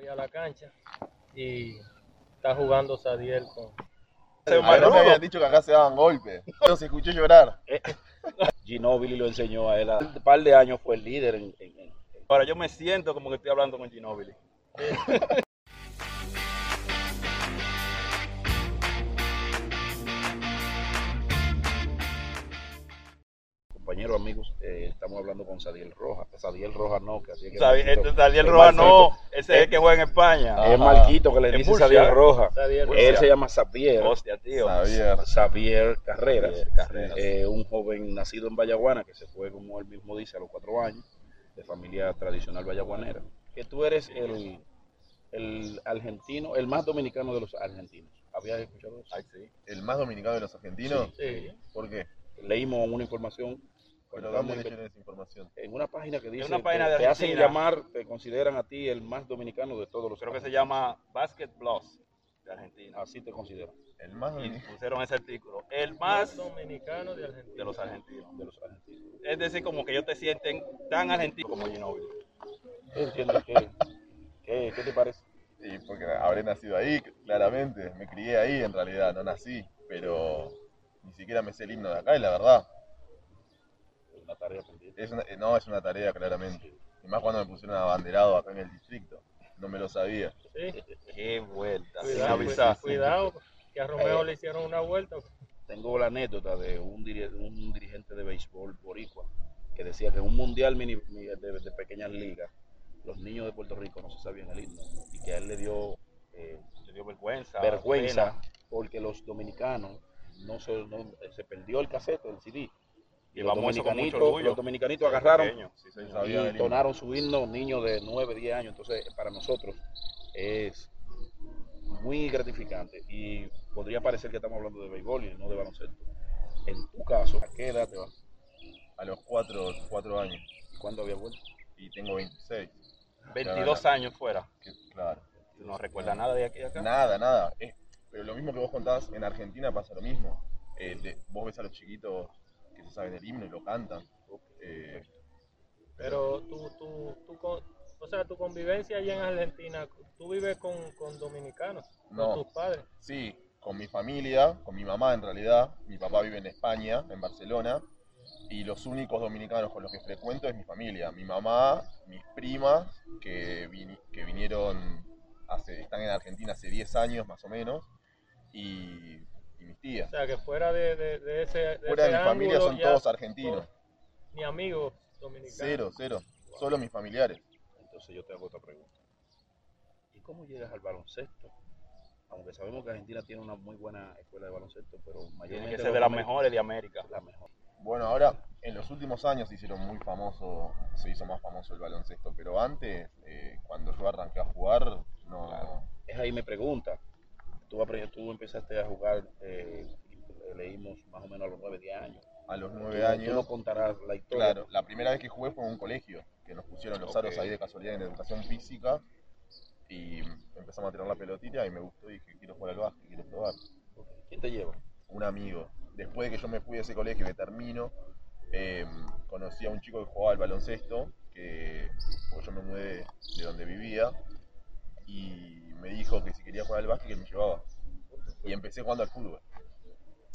voy a la cancha y está jugando Sadiel con... A mí no me habían dicho que acá se daban golpes. No se escuchó llorar. Ginóbili lo enseñó a él. Un par de años fue el líder en, en- en- Ahora yo me siento como que estoy hablando con Ginóbili. Compañeros amigos. eh, estamos hablando con Sadiel Rojas. Sadiel Rojas no, que así que Marquito- este Daniel es Rojas no, Marquito. ese es el que juega en España. Ah. Es Marquito que le dice Murcia. Sadiel Rojas. Sadiel Él se llama Xavier. Hostia, tío. Xavier. Carreras, Xavier Carreras. eh, un joven nacido en Vallaguana que se fue, como él mismo dice, a los cuatro años, de familia tradicional vallaguanera. Que tú eres el, el argentino, el más dominicano de los argentinos. ¿Habías escuchado eso? Ay, sí. ¿El más dominicano de los argentinos? Sí. ¿Por qué? Leímos una información ¿Pero cuando dónde estábamos leyeron esa información? en una página que dice una página que de te hacen llamar, te consideran a ti el más dominicano de todos los Creo que se llama Basket Plus de Argentina. Así te consideran. El más Y dominicano. pusieron ese artículo. El Más más dominicano de Argentina. de los argentinos. De los argentinos. Es decir, como que ellos te sienten tan argentino como Ginóbili. ¿Entiendes qué, qué, qué te parece? Sí, porque habré nacido ahí, claramente. Me crié ahí, en realidad, no nací. Pero ni siquiera me sé el himno de acá, y la verdad. Una tarea pendiente. Es una- eh, no, es una tarea, claramente. Y más cuando me pusieron abanderado acá en el distrito. No me lo sabía. Sí. Qué vuelta, sin Cuidado, avisar. cuidado, que a Romeo le hicieron una vuelta. Tengo la anécdota de un, diri- un dirigente de béisbol boricua que decía que en un mundial mini- mi- de, de pequeñas ligas, los niños de Puerto Rico no se sabían el himno y que a él le dio eh, Le dio vergüenza. vergüenza pena. porque los dominicanos no se, no- se perdió el cassette, el CD. Y los vamos eso con mucho dominicanitos, los dominicanitos agarraron Pequeño, sí, y su himno niños de 9, 10 años. Entonces, para nosotros es muy gratificante y podría parecer que estamos hablando de béisbol y no de baloncesto. En tu caso, ¿a qué edad te vas? A los cuatro, cuatro años. ¿Y cuándo había vuelto? Y tengo 26. 22 años fuera. Que- claro. No recuerda nada de aquí a acá. Nada, nada. Es- pero lo mismo que vos contabas, en Argentina pasa lo mismo. Eh, de- vos ves a los chiquitos se saben el himno y lo cantan. Eh, Pero tú, tú, tú con, o sea, tu convivencia allá en Argentina, tú vives con, con dominicanos, No. con tus padres. sí, con mi familia, con mi mamá en realidad. Mi papá vive en España, en Barcelona. Y los únicos dominicanos con los que frecuento es mi familia. Mi mamá, mis primas, que, vini- que vinieron, hace, están en Argentina hace 10 años más o menos. Y, y mis O tías. sea, que fuera de, de, de ese de Fuera de ese mi familia son ya todos argentinos. Ni amigos dominicanos. Cero, cero. Solo mis familiares. Entonces yo te hago otra pregunta. ¿Y cómo llegas al baloncesto? Aunque sabemos que Argentina tiene una muy buena escuela de baloncesto, pero Tiene mayormente... que ser de las mejores de América. La mejor. Bueno, ahora en los últimos años se hicieron muy famoso, se hizo más famoso el baloncesto, pero antes, eh, cuando yo arranqué a jugar, no, Claro. Es ahí mi pregunta. Tú, empezaste a jugar, eh, leímos más o menos a los 9, 10 años. a los Tú nueve no- Tú años, no contarás la historia. claro, la primera vez que jugué fue en un colegio, que nos pusieron los Ok. aros ahí de casualidad en educación física, y empezamos a tirar la pelotita y me gustó y dije, quiero jugar al básquet, quiero probar. ¿Quién te lleva? un amigo. Después de que yo me fui de ese colegio que termino, eh, conocí a un chico que jugaba al baloncesto, que porque yo me mudé de donde vivía, y me dijo que si quería jugar al básquet que me llevaba. Y empecé jugando al fútbol.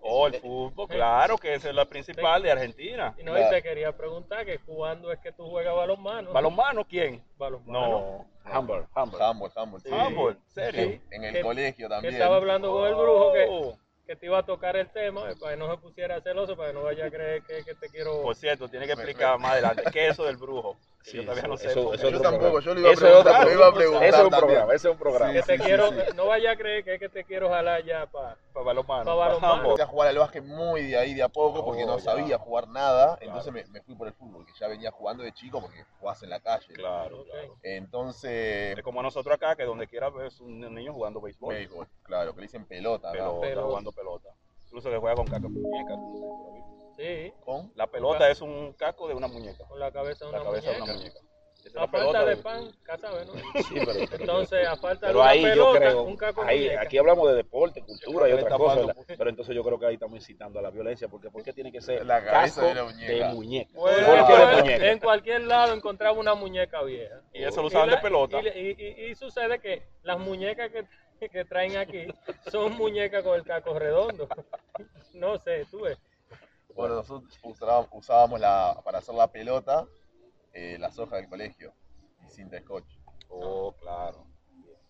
Oh, el fútbol, claro, que esa es la principal de Argentina. Y no, Claro. y te quería preguntar que cuando es que tú juegas balonmano. ¿Balonmano quién? Balonmano. No. Humber, Humber. Handball, handball. sí. ¿serio? En, en el Que- colegio Que también. estaba hablando con el brujo que, Oh. que te iba a tocar el tema, eh, para que no se pusiera celoso, para que no vaya a creer que, que te quiero... Por cierto, tiene que explicar más adelante qué es eso del brujo. Que Sí, yo todavía eso- no sé. eso- eso- Yo tampoco, yo le iba a Eso es otro preguntar, le iba a preguntar Ese es un programa, ese es un programa. que sí, te sí, quiero, sí. no vaya a creer que es que te quiero jalar ya para... para. Pa' para balonmano. handball. Empecé a jugar al básquet muy de ahí de a poco porque Oh, no ya. sabía jugar nada, entonces me, me fui por el fútbol, que ya venía jugando de chico porque jugabas en la calle. Claro, claro. Entonces, Es como nosotros acá, que donde quiera ves un niño jugando béisbol. béisbol, claro, que le dicen pelota. Pelota, Pelota. jugando pelota. Incluso que juega con caca muñeca. Sí, ¿Con? La pelota es un caco de una muñeca. con la cabeza de La una de muñeca. una muñeca. Esa es la a falta pelota de de- pan, casabe, ¿no? Sí, pero, pero- Entonces, a falta pero de una ahí yo pelota, creo, un caco ahí, muñeca. aquí hablamos de deporte, cultura y creo otras cosas, pero entonces yo creo que ahí estamos incitando a la violencia, porque ¿por qué tiene que ser La cabeza casco de la muñeca. de muñeca? Bueno, ¿Por qué de muñeca? en cualquier lado encontraba una muñeca vieja. Y eso lo usaban de pelota. Y, y- y- y sucede que las muñecas que, que traen aquí son muñecas con el caco redondo. No sé, tú ves. Bueno, nosotros usábamos, usábamos la, para hacer la pelota eh, las hojas del colegio y cinta scotch. Oh, claro.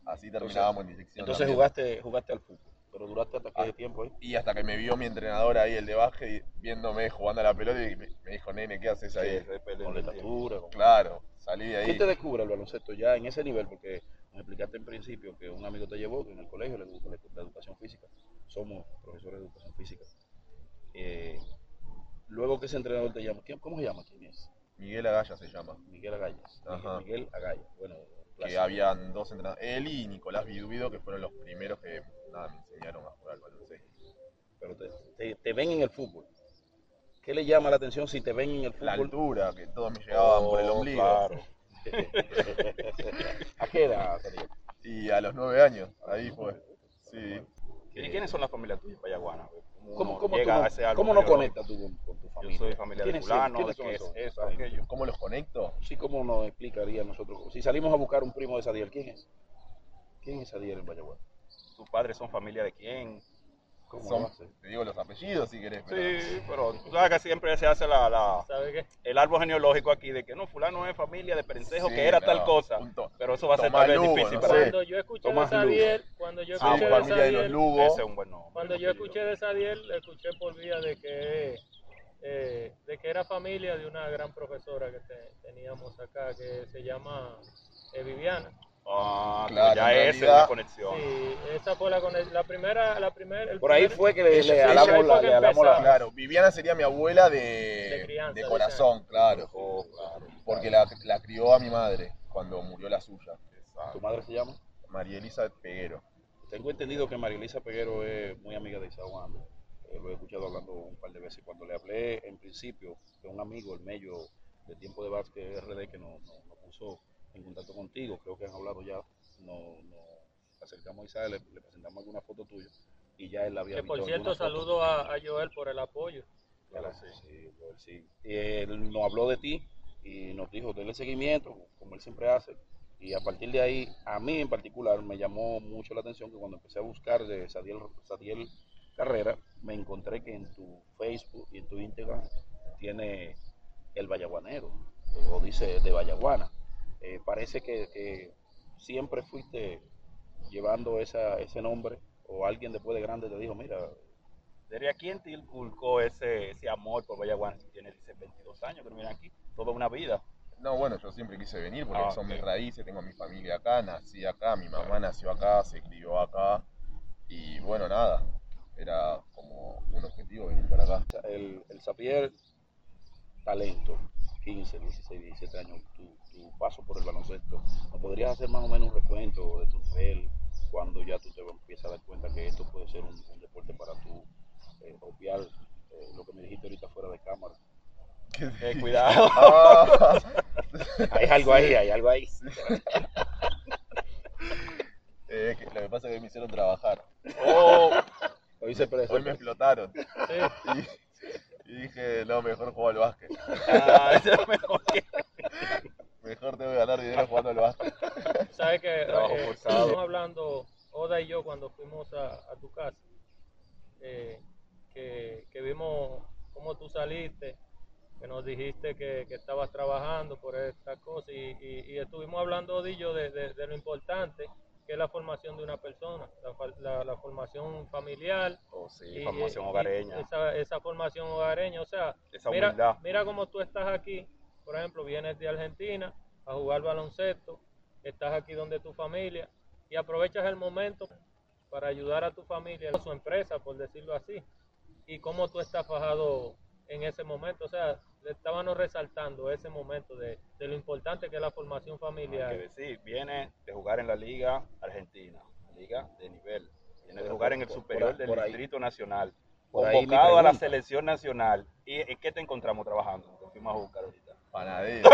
Así terminábamos en disección. Entonces también. jugaste, jugaste al fútbol, pero duraste hasta qué Ah. tiempo ahí? Y hasta que me vio mi entrenador ahí, el de baje, viéndome jugando a la pelota y me, me dijo, nene, ¿qué haces ahí? Sí, Con la estatura. con- Claro, salí de ahí. ¿Quién te descubre el baloncesto ya en ese nivel? Porque me explicaste en principio que un amigo te llevó, que en el colegio le gusta la, la educación física. Somos profesores de educación física. Eh, luego que ese entrenador te llama, ¿quién- ¿cómo se llama? ¿Quién es? Miguel Agaya se llama. Miguel Agaya. Ajá. Miguel Agaya. Bueno, Que placer. habían dos entrenadores, él y Nicolás Vidubido, que fueron los primeros que nada, me enseñaron a jugar al baloncesto. Pero te, te- te ven en el fútbol. ¿Qué le llama la atención si te ven en el La fútbol? altura, que todos me llegaban por el Oh, ombligo. claro. ¿A qué edad? Y a los nueve años, ahí fue. Sí. ¿Y quiénes son las familias tuyas, Payaguana? ¿Cómo, cómo, tú llega no, a cómo no conectas tú con, con tu Yo familia? soy familia de ¿Quiénes fulano, son? de ¿Quiénes que es Ay, aquello. ¿Cómo los conecto? Sí, ¿cómo nos explicaría nosotros? Si salimos a buscar un primo de Sadiel, ¿quién es? ¿Quién es Sadiel en Vallaguana? ¿Tus padres son familia de quién? ¿Cómo Son- lo hace? te digo los apellidos si querés. pero- Sí, pero tú sabes que siempre se hace la, la- el árbol genealógico aquí de que no, fulano es familia de Perencejo, Sí, que era no, tal cosa. Pero eso va a ser Tomás tal vez Lugo, difícil no para. Cuando yo escuché Tomás de Sadiel, cuando yo Somos escuché de de Sadiel, Lugo. Ese es un buen nombre. cuando yo escuché de Sadiel, escuché por vía de que eh, de que era familia de una gran profesora que te- teníamos acá que se llama eh, Viviana. Ah, Claro, ya en esa es una conexión. Sí, esa fue la, conex- la primera, la primera, el Por ahí primer- fue que le, Ella- le alamos la, le alamos la-. Claro, Viviana sería mi abuela de, De crianza, de de corazón, claro. Oh, claro. Porque la, la crió a mi madre cuando murió la suya. ¿Tu madre se llama? María Elisa Peguero. Tengo entendido que María Elisa Peguero es muy amiga de Isao. Eh, lo he escuchado hablando un par de veces. Cuando le hablé en principio de un amigo, el Mello, de Tiempo de Vázquez RD, que nos, nos- nos puso en contacto contigo, creo que han hablado ya, nos, nos acercamos a Isao, le, le presentamos alguna foto tuya y ya él la había que visto. por cierto saludo a, a Joel por el apoyo. Claro, sí, sí, Joel, sí. Y él nos habló de ti y nos dijo, denle seguimiento, como él siempre hace. Y a partir de ahí, a mí en particular, me llamó mucho la atención que cuando empecé a buscar de Sadiel, Sadiel Carrera, me encontré que en tu Facebook y en tu Instagram tiene el Vallaguanero, o dice de Vallaguana. Eh, parece que, que siempre fuiste llevando esa, ese nombre, o alguien después de grande te dijo, mira, ¿Desde quién te inculcó ese, ese amor por Vallaguana? Si tienes dice, 22 años no viene aquí, toda una vida. No, bueno, yo siempre quise venir porque Ah, son mis raíces, tengo mi familia acá, nací acá, mi mamá nació acá, se crió acá. Y bueno, nada, era como un objetivo venir para acá. el, el Zapier, talento, 15, 16, 17 años, tu, tu paso por el baloncesto, ¿me podrías hacer más o menos un recuento de tu nivel cuando ya tú te empiezas a dar cuenta que esto puede ser un, un deporte para tú eh, obviar eh, lo que me dijiste ahorita fuera de cámara? Eh, cuidado. Ah, Hay algo ahí, hay algo ahí. eh, que lo que pasa es que me hicieron trabajar. Oh, Hoy se. Hoy me explotaron. Sí. Y, dije, no, mejor juego al básquet. ah, es mejor que- Mejor tengo que ganar dinero jugando al básquet. Sabes que eh, estuvimos hablando Oda y yo cuando fuimos a, a tu casa, eh, que, que vimos cómo tú saliste, que nos dijiste que, que estabas trabajando por estas cosas y, y- y estuvimos hablando Oda y yo de, de- de lo importante que es la formación de una persona, la, fa- la- la formación familiar, Oh, sí, y- formación y- hogareña. esa, esa formación hogareña, o sea, Esa mira, mira cómo tú estás aquí, por ejemplo, vienes de Argentina a jugar baloncesto, estás aquí donde tu familia y aprovechas el momento para ayudar a tu familia, a su empresa, por decirlo así, y cómo tú estás fajado en ese momento, o sea, le estábamos resaltando ese momento de, de lo importante que es la formación Hay familiar. que decir, viene de jugar en la Liga Argentina, liga de nivel. Viene de jugar en el Por- superior por- del. Distrito Nacional. Convocado a la selección nacional. ¿Y en qué te encontramos trabajando? Te fuimos a buscar ahorita. Panadero.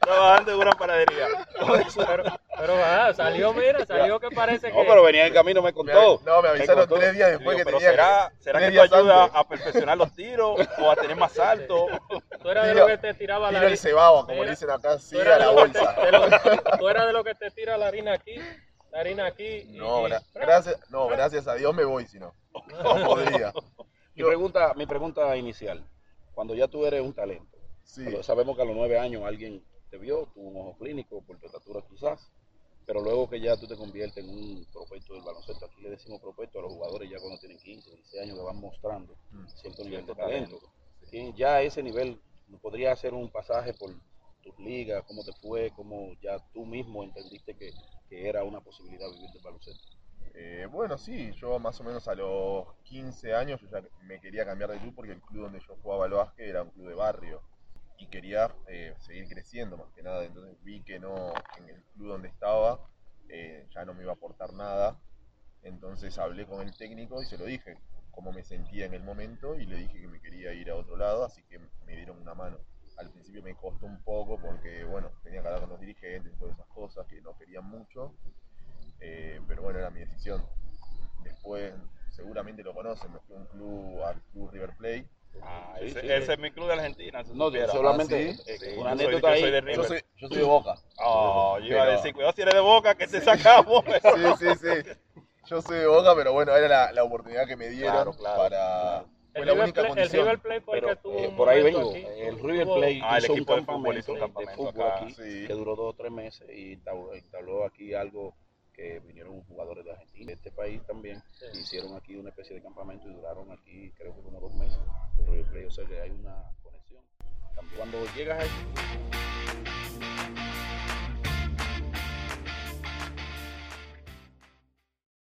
Trabajando en una panadería. Pero, pero ah, salió, mira, salió que parece No, que. pero venía en camino, me contó. no, me avisaron tres días Digo, después que pero tenía será, ¿será que te días ayuda antes. a perfeccionar los tiros o a tener más salto? Tú eras de lo que te tiraba la Tiro el harina. cebaba, como le dicen acá, sí, a la que te, bolsa. lo que- tú eras de lo que te tira la harina aquí, la harina aquí. No, y- gra- gracias, no, gracias a Dios me voy, si no. No podría. Mi pregunta, mi pregunta inicial, cuando ya tú eres un talento, Sí, sabemos que a los nueve años alguien te vio, tuvo un ojo clínico, por tu estatura quizás, pero luego que ya tú te conviertes en un prospecto del baloncesto, aquí le decimos prospecto a los jugadores ya cuando tienen 15, 16 años que van mostrando Mm. cierto nivel de talento. Y ya a ese nivel, ¿podría hacer un pasaje por tus ligas? ¿Cómo te fue? ¿Cómo ya tú mismo entendiste que, que era una posibilidad vivir del baloncesto? Eh, bueno, sí, yo más o menos a los 15 años yo ya me quería cambiar de club porque el club donde yo jugaba al básquet era un club de barrio y quería eh, seguir creciendo más que nada. Entonces vi que no, en el club donde estaba eh, ya no me iba a aportar nada. Entonces hablé con el técnico y se lo dije cómo me sentía en el momento y le dije que me quería ir a otro lado, así que me dieron una mano. Al principio me costó un poco porque, bueno, tenía que hablar con los dirigentes y todas esas cosas que no querían mucho. Eh, pero bueno, era mi decisión. Después, seguramente lo conocen, me fui a un club, al club River Plate. Ah, ese, sí. ese es mi club de Argentina. si No, supiera. solamente Ah, ¿sí? eh, Sí, una yo soy- anécdota yo ahí. soy de Yo River. soy, yo soy de Boca. Oh, yo iba a decir, cuidado si eres de boca, que te sacamos. Sí, sí, sí. Yo soy de Boca, pero bueno, era la, la oportunidad que me dieron Claro, claro, para... claro. Fue El la River única Plate- el condición. River Plate fue Pero que tuvo eh, por ahí momento vengo. aquí. El River Plate Ah, el un equipo de fútbol campamento hizo un de- campamento de fútbol acá. aquí Sí. que duró dos o tres meses y entabló, entabló aquí algo que vinieron jugadores de Argentina. De este país también Sí. hicieron aquí una especie de campamento y duraron aquí creo que como dos meses. El River Plate, o sea que hay una conexión. Cuando llegas aquí